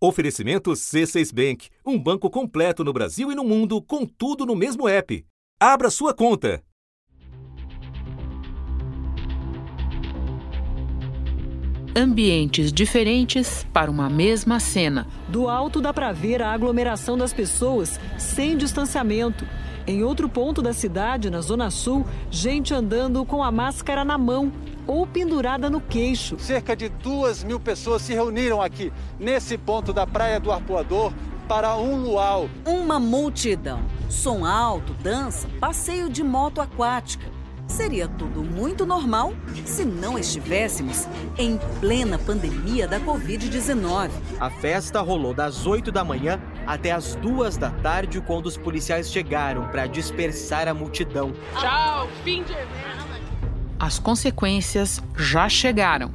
Oferecimento C6 Bank, um banco completo no Brasil e no mundo, com tudo no mesmo app. Abra sua conta. Ambientes diferentes para uma mesma cena. Do alto dá para ver a aglomeração das pessoas sem distanciamento. Em outro ponto da cidade, na Zona Sul, gente andando com a máscara na mão ou pendurada no queixo. Cerca de duas mil pessoas se reuniram aqui, nesse ponto da Praia do Arpoador, para um luau. Uma multidão. Som alto, dança, passeio de moto aquática. Seria tudo muito normal se não estivéssemos em plena pandemia da Covid-19. A festa rolou das 8 da manhã até as 2 da tarde, quando os policiais chegaram para dispersar a multidão. Tchau, fim de As consequências já chegaram.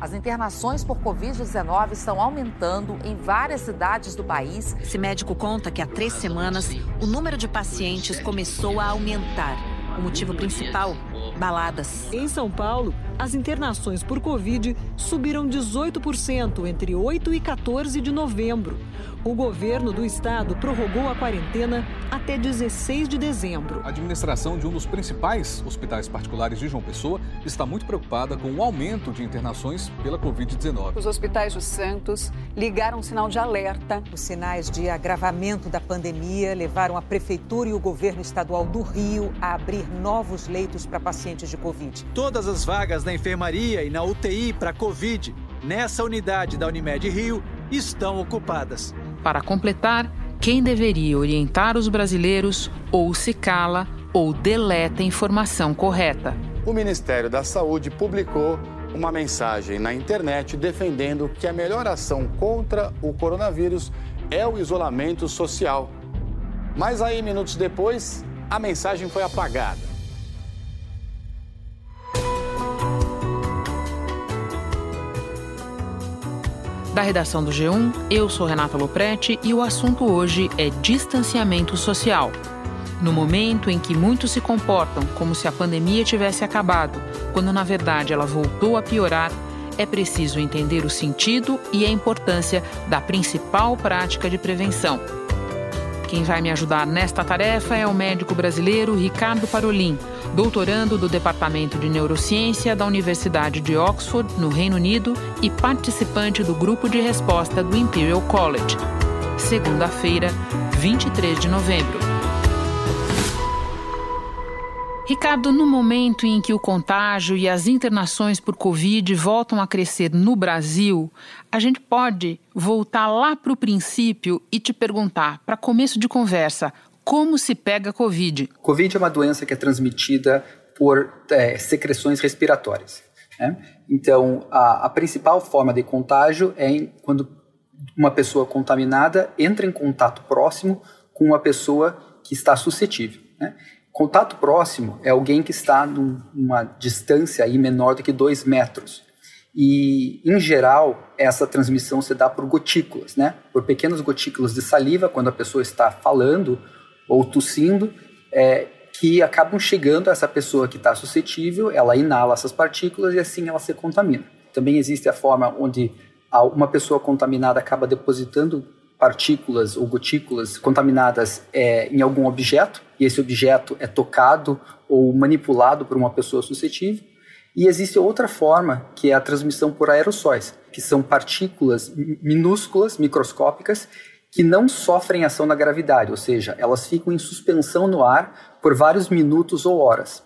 As internações por Covid-19 estão aumentando em várias cidades do país. Esse médico conta que há três semanas o número de pacientes começou a aumentar. O motivo principal baladas. Em São Paulo, as internações por Covid subiram 18% entre 8 e 14 de novembro. O governo do estado prorrogou a quarentena até 16 de dezembro. A administração de um dos principais hospitais particulares de João Pessoa está muito preocupada com o aumento de internações pela Covid-19. Os hospitais do Santos ligaram um sinal de alerta. Os sinais de agravamento da pandemia levaram a prefeitura e o governo estadual do Rio a abrir novos leitos para pacientes de Covid. Todas as vagas na enfermaria e na UTI para Covid nessa unidade da Unimed Rio estão ocupadas. Para completar, quem deveria orientar os brasileiros ou se cala ou deleta a informação correta. O Ministério da Saúde publicou uma mensagem na internet defendendo que a melhor ação contra o coronavírus é o isolamento social. Mas aí, minutos depois, a mensagem foi apagada. Da redação do G1, eu sou Renata Loprete e o assunto hoje é distanciamento social. No momento em que muitos se comportam como se a pandemia tivesse acabado, quando na verdade ela voltou a piorar, é preciso entender o sentido e a importância da principal prática de prevenção. Quem vai me ajudar nesta tarefa é o médico brasileiro Ricardo Parolin doutorando do Departamento de Neurociência da Universidade de Oxford, no Reino Unido, e participante do grupo de resposta do Imperial College. Segunda-feira, 23 de novembro. Ricardo, no momento em que o contágio e as internações por Covid voltam a crescer no Brasil, a gente pode voltar lá para o princípio e te perguntar, para começo de conversa, como se pega Covid? Covid é uma doença que é transmitida por é, secreções respiratórias. Né? Então, a, a, principal forma de contágio é em, quando uma pessoa contaminada entra em contato próximo com uma pessoa que está suscetível. Né? Contato próximo é alguém que está numa distância aí menor do que 2 metros. E, em geral, essa transmissão se dá por gotículas, né? por pequenas gotículas de saliva, quando a pessoa está falando ou tossindo, é, que acabam chegando a essa pessoa que está suscetível, ela inala essas partículas e assim ela se contamina. Também existe a forma onde uma pessoa contaminada acaba depositando partículas ou gotículas contaminadas é, em algum objeto, e esse objeto é tocado ou manipulado por uma pessoa suscetível. E existe outra forma, que é a transmissão por aerossóis, que são partículas minúsculas, microscópicas, que não sofrem ação da gravidade, ou seja, elas ficam em suspensão no ar por vários minutos ou horas.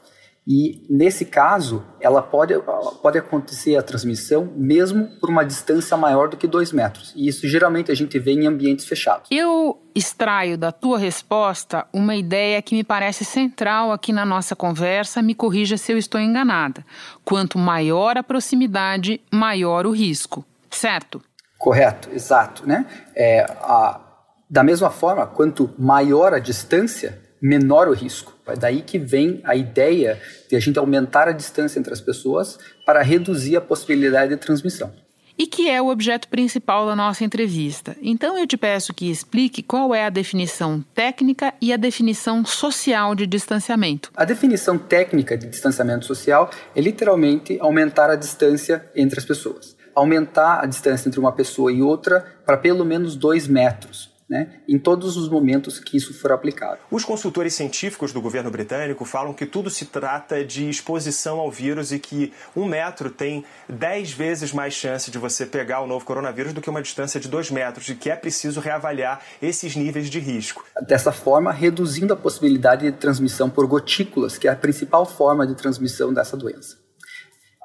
E nesse caso, ela pode, pode acontecer a transmissão mesmo por uma distância maior do que dois metros. E isso geralmente a gente vê em ambientes fechados. Eu extraio da tua resposta uma ideia que me parece central aqui na nossa conversa. Me corrija se eu estou enganada. Quanto maior a proximidade, maior o risco. Certo? Correto, exato. Né? É, a, da mesma forma, quanto maior a distância, menor o risco. É daí que vem a ideia de a gente aumentar a distância entre as pessoas para reduzir a possibilidade de transmissão. E que é o objeto principal da nossa entrevista. Então eu te peço que explique qual é a definição técnica e a definição social de distanciamento. A definição técnica de distanciamento social é literalmente aumentar a distância entre as pessoas aumentar a distância entre uma pessoa e outra para pelo menos dois metros né, em todos os momentos que isso for aplicado. Os consultores científicos do governo britânico falam que tudo se trata de exposição ao vírus e que um metro tem 10 vezes mais chance de você pegar o novo coronavírus do que uma distância de 2 metros e que é preciso reavaliar esses níveis de risco. Dessa forma, reduzindo a possibilidade de transmissão por gotículas, que é a principal forma de transmissão dessa doença.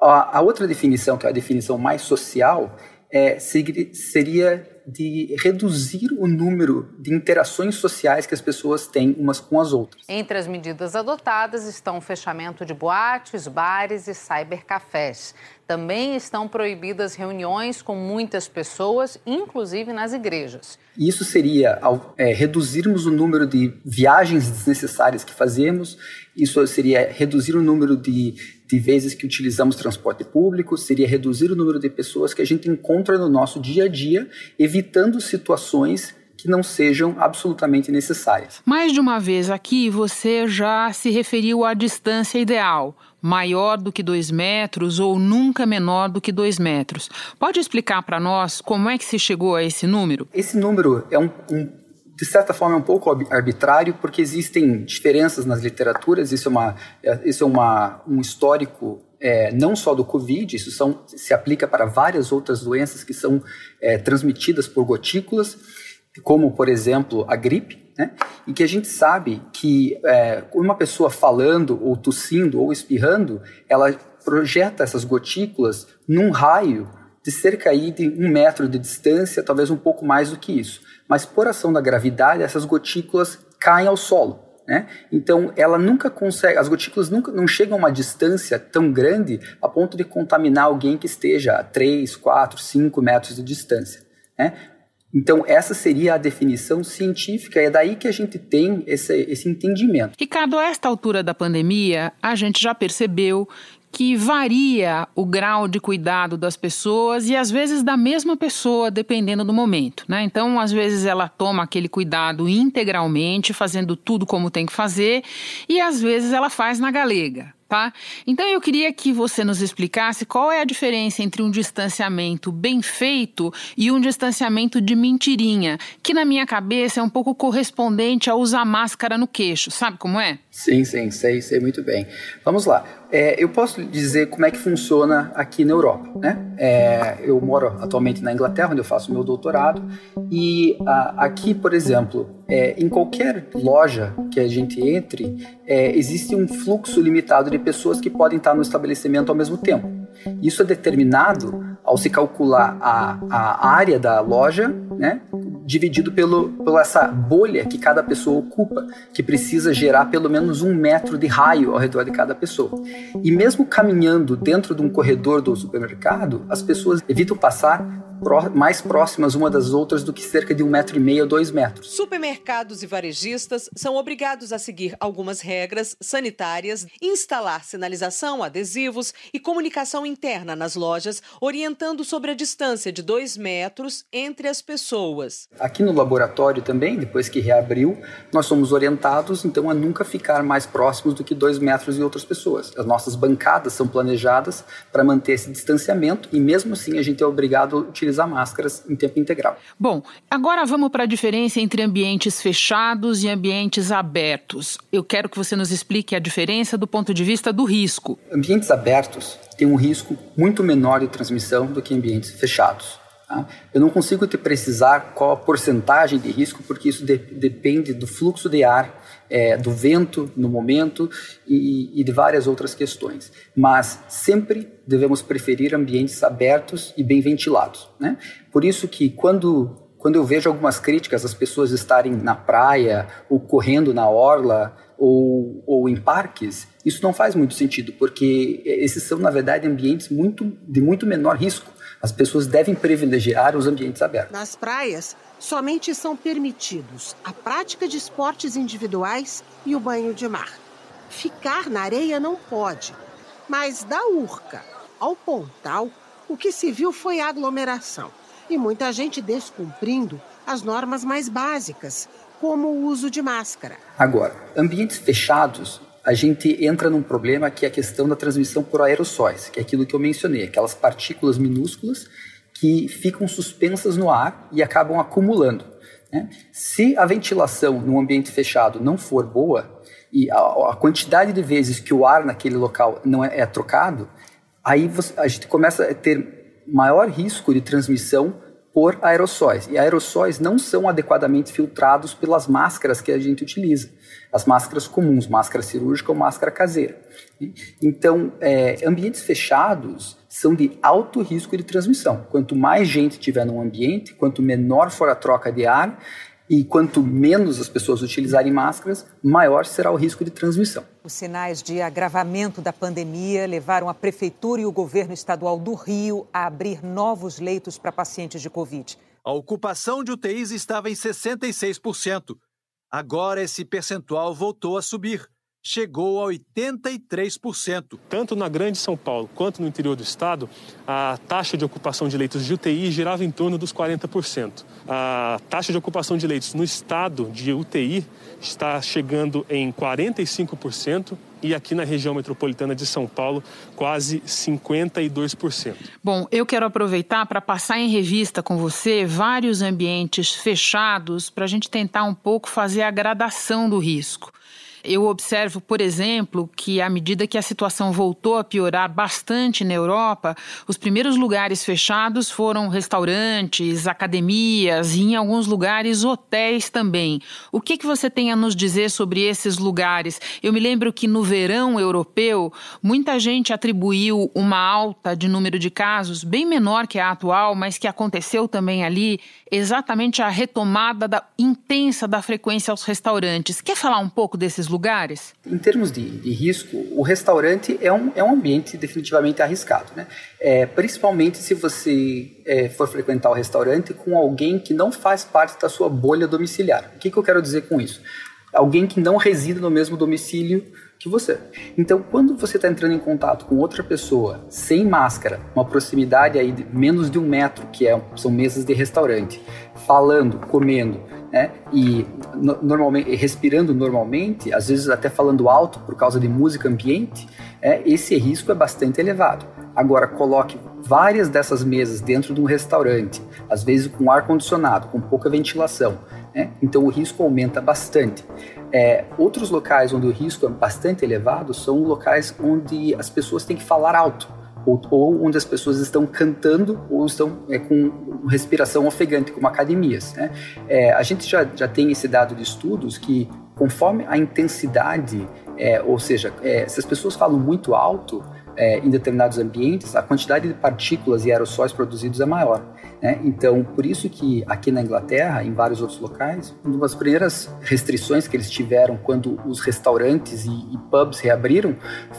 A, a outra definição, que é a definição mais social, é, seria de reduzir o número de interações sociais que as pessoas têm umas com as outras. Entre as medidas adotadas estão o fechamento de boates, bares e cybercafés. Também estão proibidas reuniões com muitas pessoas, inclusive nas igrejas. Isso seria ao é, reduzirmos o número de viagens desnecessárias que fazemos, isso seria reduzir o número de, de vezes que utilizamos transporte público, seria reduzir o número de pessoas que a gente encontra no nosso dia a dia, evitando situações que não sejam absolutamente necessárias. Mais de uma vez aqui você já se referiu à distância ideal, maior do que dois metros ou nunca menor do que dois metros. Pode explicar para nós como é que se chegou a esse número? Esse número é um, um de certa forma, é um pouco arbitrário, porque existem diferenças nas literaturas, isso é, uma, é, isso é uma, um histórico é, não só do Covid, isso são, se aplica para várias outras doenças que são é, transmitidas por gotículas, como, por exemplo, a gripe, né? e que a gente sabe que é, uma pessoa falando, ou tossindo, ou espirrando, ela projeta essas gotículas num raio de cerca aí de um metro de distância, talvez um pouco mais do que isso. Mas por ação da gravidade, essas gotículas caem ao solo. Né? Então, ela nunca consegue, as gotículas nunca não chegam a uma distância tão grande a ponto de contaminar alguém que esteja a 3, 4, 5 metros de distância. Né? Então, essa seria a definição científica, é daí que a gente tem esse, esse entendimento. Ricardo, a esta altura da pandemia, a gente já percebeu que varia o grau de cuidado das pessoas e às vezes da mesma pessoa, dependendo do momento, né? Então, às vezes ela toma aquele cuidado integralmente, fazendo tudo como tem que fazer, e às vezes ela faz na galega tá? Então eu queria que você nos explicasse qual é a diferença entre um distanciamento bem feito e um distanciamento de mentirinha, que na minha cabeça é um pouco correspondente a usar máscara no queixo, sabe como é? Sim, sim, sei, sei muito bem. Vamos lá. É, eu posso dizer como é que funciona aqui na Europa, né? É, eu moro atualmente na Inglaterra, onde eu faço meu doutorado, e a, aqui, por exemplo, é, em qualquer loja que a gente entre, é, existe um fluxo limitado de pessoas que podem estar no estabelecimento ao mesmo tempo. Isso é determinado ao se calcular a, a área da loja, né, dividido pelo, pela essa bolha que cada pessoa ocupa, que precisa gerar pelo menos um metro de raio ao redor de cada pessoa. E mesmo caminhando dentro de um corredor do supermercado, as pessoas evitam passar mais próximas uma das outras do que cerca de um metro e meio a dois metros. Supermercados e varejistas são obrigados a seguir algumas regras sanitárias, instalar sinalização, adesivos e comunicação interna nas lojas, orientando sobre a distância de dois metros entre as pessoas. Aqui no laboratório também, depois que reabriu, nós somos orientados então a nunca ficar mais próximos do que dois metros de outras pessoas. As nossas bancadas são planejadas para manter esse distanciamento e mesmo assim a gente é obrigado a utilizar utilizar máscaras em tempo integral. Bom, agora vamos para a diferença entre ambientes fechados e ambientes abertos. Eu quero que você nos explique a diferença do ponto de vista do risco. Ambientes abertos têm um risco muito menor de transmissão do que ambientes fechados. Tá? Eu não consigo te precisar qual a porcentagem de risco, porque isso de, depende do fluxo de ar é, do vento no momento e, e, de várias outras questões. Mas sempre devemos preferir ambientes abertos e bem ventilados. Né? Por isso que quando quando eu vejo algumas críticas, as pessoas estarem na praia ou correndo na orla ou, ou em parques, isso não faz muito sentido, porque esses são, na verdade, ambientes muito, de muito menor risco. As pessoas devem privilegiar os ambientes abertos. Nas praias, somente são permitidos a prática de esportes individuais e o banho de mar. Ficar na areia não pode, mas da Urca ao Pontal, o que se viu foi aglomeração e muita gente descumprindo as normas mais básicas, como o uso de máscara. Agora, ambientes fechados a gente entra num problema que é a questão da transmissão por aerossóis, que é aquilo que eu mencionei, aquelas partículas minúsculas que ficam suspensas no ar e acabam acumulando. Né? Se a ventilação num ambiente fechado não for boa e a, a quantidade de vezes que o ar naquele local não é, é trocado, aí você, a gente começa a ter maior risco de transmissão por aerossóis. E aerossóis não são adequadamente filtrados pelas máscaras que a gente utiliza as máscaras comuns, máscara cirúrgica ou máscara caseira. Então, é, ambientes fechados são de alto risco de transmissão. Quanto mais gente tiver no ambiente, quanto menor for a troca de ar e quanto menos as pessoas utilizarem máscaras, maior será o risco de transmissão. Os sinais de agravamento da pandemia levaram a prefeitura e o governo estadual do Rio a abrir novos leitos para pacientes de Covid. A ocupação de UTIs estava em 66%. Agora esse percentual voltou a subir, chegou a 83%. Tanto na Grande São Paulo quanto no interior do estado, a taxa de ocupação de leitos de UTI girava em torno dos 40%. A taxa de ocupação de leitos no estado de UTI está chegando em 45% e aqui na região metropolitana de São Paulo, quase 52%. Bom, eu quero aproveitar para passar em revista com você vários ambientes fechados para a gente tentar um pouco fazer a gradação do risco. Eu observo, por exemplo, que à medida que a situação voltou a piorar bastante na Europa, os primeiros lugares fechados foram restaurantes, academias e, em alguns lugares, hotéis também. O que, que você tem a nos dizer sobre esses lugares? Eu me lembro que no verão europeu, muita gente atribuiu uma alta de número de casos, bem menor que a atual, mas que aconteceu também ali, exatamente a retomada da, intensa da frequência aos restaurantes. Quer falar um pouco desses lugares? Em termos de, de risco, o restaurante é um, é um ambiente definitivamente arriscado, né? É, principalmente se você é, for frequentar o restaurante com alguém que não faz parte da sua bolha domiciliar. O que, que eu quero dizer com isso? Alguém que não reside no mesmo domicílio que você. Então, quando você está entrando em contato com outra pessoa sem máscara, uma proximidade aí de menos de um metro, que é, são mesas de restaurante, falando, comendo, né, e no, normalmente respirando normalmente, às vezes até falando alto por causa de música ambiente, é, esse risco é bastante elevado. Agora, coloque várias dessas mesas dentro de um restaurante, às vezes com ar condicionado, com pouca ventilação, né? então o risco aumenta bastante. É, outros locais onde o risco é bastante elevado são locais onde as pessoas têm que falar alto. Ou, ou onde as pessoas estão cantando ou estão é, com respiração ofegante, como academias. Né? É, a gente já, já tem esse dado de estudos que, conforme a intensidade, é, ou seja, é, se as pessoas falam muito alto, é, em determinados ambientes, a quantidade de partículas e aerossóis produzidos é maior. Né? Então, por isso que aqui na Inglaterra, em vários outros locais, uma das primeiras restrições que eles tiveram quando os restaurantes e, e pubs reabriram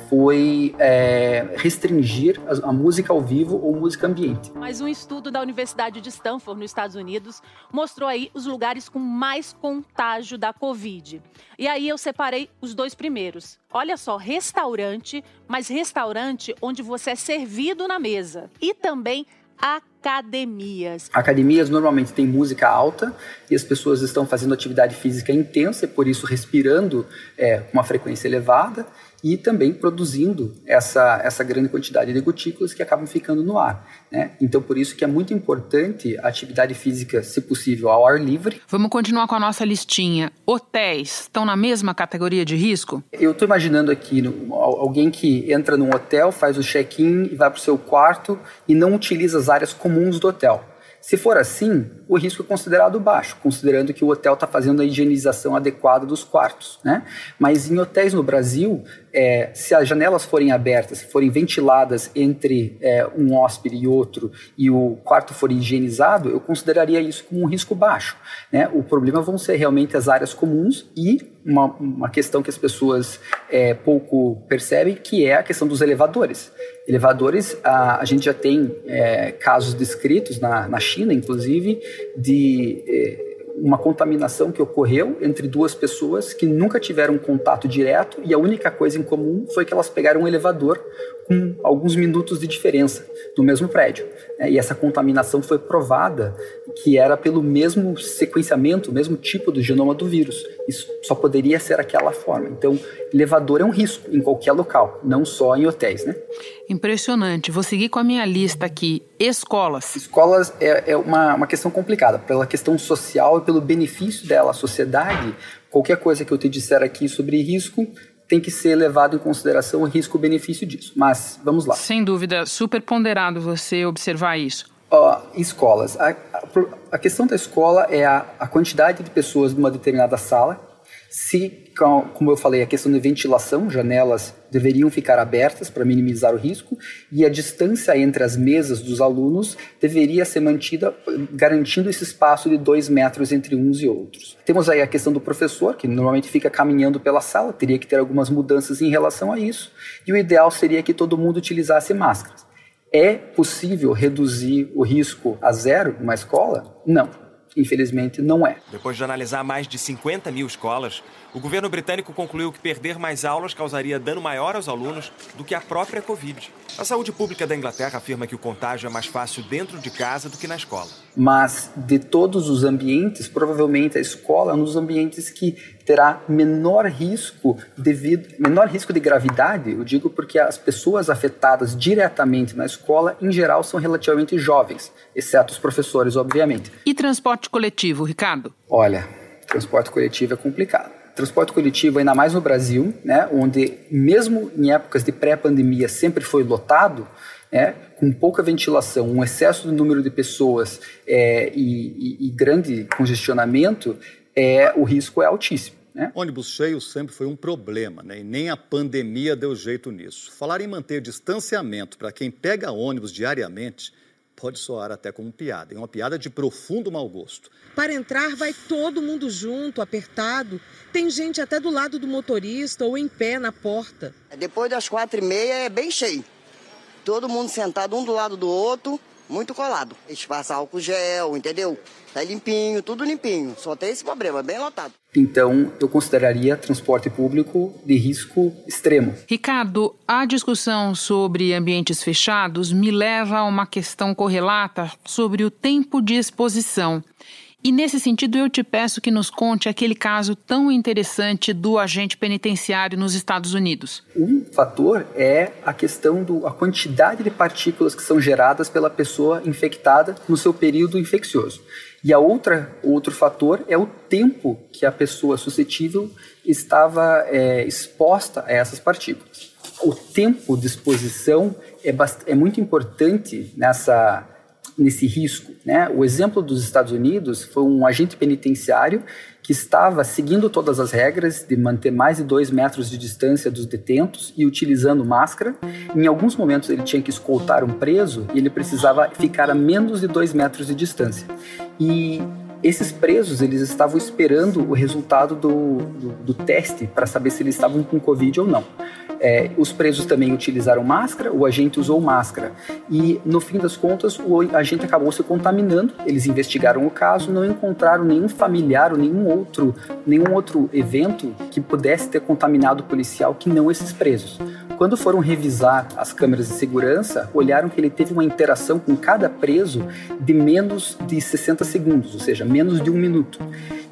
foi é, restringir a, a, música ao vivo ou música ambiente. Mas um estudo da Universidade de Stanford, nos Estados Unidos, mostrou aí os lugares com mais contágio da Covid. E aí eu separei os dois primeiros. Olha só, restaurante, mas restaurante onde você é servido na mesa. E também academias. Academias normalmente têm música alta e as pessoas estão fazendo atividade física intensa e por isso respirando é, com uma frequência elevada e também produzindo essa, essa grande quantidade de gotículas que acabam ficando no ar. Né? Então, por isso que é muito importante a atividade física, se possível, ao ar livre. Vamos continuar com a nossa listinha. Hotéis estão na mesma categoria de risco? Eu estou imaginando aqui no, alguém que entra num hotel, faz o check-in e vai para o seu quarto e não utiliza as áreas comuns do hotel. Se for assim, o risco é considerado baixo, considerando que o hotel está fazendo a higienização adequada dos quartos. Né? Mas em hotéis no Brasil, é, se as janelas forem abertas, se forem ventiladas entre é, um hóspede e outro, e o quarto for higienizado, eu consideraria isso como um risco baixo. Né? O problema vão ser realmente as áreas comuns e uma, uma questão que as pessoas é, pouco percebem, que é a questão dos elevadores. Elevadores, a, a gente já tem é, casos descritos na, na China, inclusive, de é, uma contaminação que ocorreu entre duas pessoas que nunca tiveram contato direto e a única coisa em comum foi que elas pegaram um elevador com alguns minutos de diferença no mesmo prédio. Né? E essa contaminação foi provada que era pelo mesmo sequenciamento, o mesmo tipo do genoma do vírus. Isso só poderia ser aquela forma. Então, elevador é um risco em qualquer local, não só em hotéis, né? Impressionante. Vou seguir com a minha lista aqui. Escolas. Escolas é, é uma, uma questão complicada, pela questão social e pelo benefício dela à sociedade. Qualquer coisa que eu te disser aqui sobre risco tem que ser levado em consideração o risco-benefício disso. Mas vamos lá. Sem dúvida, super ponderado você observar isso. Uh, escolas. A, a, a, questão da escola é a, a quantidade de pessoas numa determinada sala. Se como eu falei, a questão de ventilação, janelas deveriam ficar abertas para minimizar o risco e a distância entre as mesas dos alunos deveria ser mantida, garantindo esse espaço de dois metros entre uns e outros. Temos aí a questão do professor, que normalmente fica caminhando pela sala, teria que ter algumas mudanças em relação a isso, e o ideal seria que todo mundo utilizasse máscaras. É possível reduzir o risco a zero numa escola? Não Infelizmente, não é. Depois de analisar mais de 50 mil escolas, o governo britânico concluiu que perder mais aulas causaria dano maior aos alunos do que a própria Covid. A saúde pública da Inglaterra afirma que o contágio é mais fácil dentro de casa do que na escola. Mas de todos os ambientes, provavelmente a escola é um dos ambientes que terá menor risco devido menor risco de gravidade. Eu digo porque as pessoas afetadas diretamente na escola, em geral, são relativamente jovens, exceto os professores, obviamente. E transporte coletivo, Ricardo? Olha, transporte coletivo é complicado transporte coletivo, ainda mais no Brasil, né, onde mesmo em épocas de pré-pandemia sempre foi lotado, né, com pouca ventilação, um excesso de número de pessoas é, e, e, e, grande congestionamento, é, o risco é altíssimo. Né? Ônibus cheio sempre foi um problema, né? e nem a pandemia deu jeito nisso. Falar em manter distanciamento para quem pega ônibus diariamente pode soar até como piada, é uma piada de profundo mau gosto. Para entrar, vai todo mundo junto, apertado. Tem gente até do lado do motorista ou em pé na porta. Depois das quatro e meia é bem cheio. Todo mundo sentado um do lado do outro, muito colado. Eles passam álcool gel, entendeu? Tá limpinho, tudo limpinho. Só tem esse problema, bem lotado. Então, eu consideraria transporte público de risco extremo. Ricardo, a discussão sobre ambientes fechados me leva a uma questão correlata sobre o tempo de exposição. E nesse sentido, eu te peço que nos conte aquele caso tão interessante do agente penitenciário nos Estados Unidos. Um fator é a questão da quantidade de partículas que são geradas pela pessoa infectada no seu período infeccioso. E a outra outro fator é o tempo que a pessoa suscetível estava é, exposta a essas partículas. O tempo de exposição é, é muito importante nessa nesse risco. Né? O exemplo dos Estados Unidos foi um agente penitenciário que estava seguindo todas as regras de manter mais de dois metros de distância dos detentos e utilizando máscara. Em alguns momentos ele tinha que escoltar um preso e ele precisava ficar a menos de dois metros de distância. E esses presos eles estavam esperando o resultado do, do, do teste para saber se eles estavam com Covid ou não. É, os presos também utilizaram máscara, o agente usou máscara. E, no fim das contas, o agente acabou se contaminando. Eles investigaram o caso, não encontraram nenhum familiar ou nenhum outro, nenhum outro evento que pudesse ter contaminado o policial que não esses presos. Quando foram revisar as câmeras de segurança, olharam que ele teve uma interação com cada preso de menos de 60 segundos, ou seja, menos de um minuto.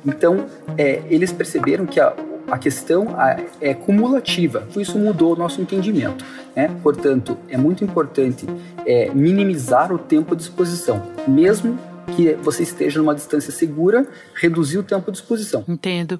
Então, é, eles perceberam que a, a questão é cumulativa, isso mudou o nosso entendimento. Né? Portanto, é muito importante é, minimizar o tempo de exposição, mesmo que você esteja numa distância segura, reduzir o tempo de exposição. Entendo.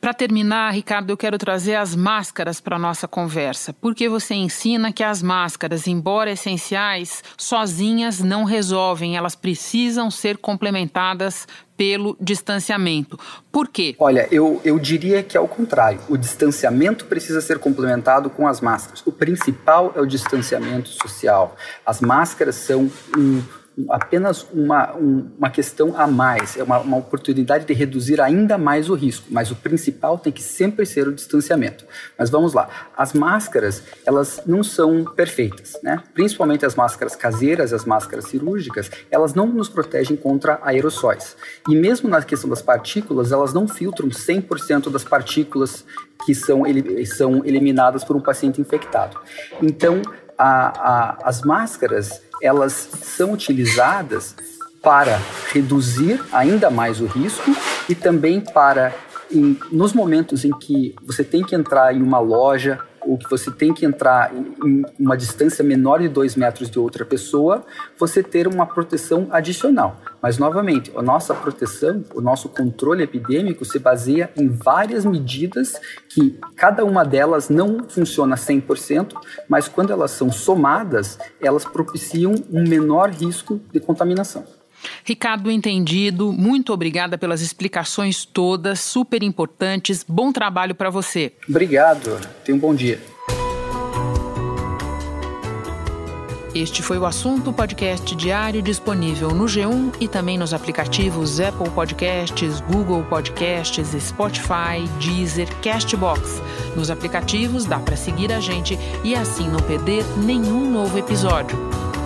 Para terminar, Ricardo, eu quero trazer as máscaras para nossa conversa, porque você ensina que as máscaras, embora essenciais, sozinhas não resolvem, elas precisam ser complementadas pelo distanciamento. Por quê? Olha, eu, eu diria que é o contrário. O distanciamento precisa ser complementado com as máscaras. O principal é o distanciamento social. As máscaras são um apenas uma, uma questão a mais, é uma, uma oportunidade de reduzir ainda mais o risco, mas o principal tem que sempre ser o distanciamento. Mas vamos lá, as máscaras, elas não são perfeitas, né? Principalmente as máscaras caseiras, as máscaras cirúrgicas, elas não nos protegem contra aerossóis. E mesmo na questão das partículas, elas não filtram 100% das partículas que são, são eliminadas por um paciente infectado. Então, a, a, as máscaras elas são utilizadas para reduzir ainda mais o risco e também para, em, nos momentos em que você tem que entrar em uma loja ou que você tem que entrar em uma distância menor de dois metros de outra pessoa, você ter uma proteção adicional. Mas, novamente, a nossa proteção, o nosso controle epidêmico se baseia em várias medidas que cada uma delas não funciona 100%, mas quando elas são somadas, elas propiciam um menor risco de contaminação. Ricardo Entendido, muito obrigada pelas explicações todas, super importantes. Bom trabalho para você. Obrigado. Tenha um bom dia. Este foi o assunto podcast diário disponível no G1 e também nos aplicativos Apple Podcasts, Google Podcasts, Spotify, Deezer, Castbox. Nos aplicativos dá para seguir a gente e assim não perder nenhum novo episódio.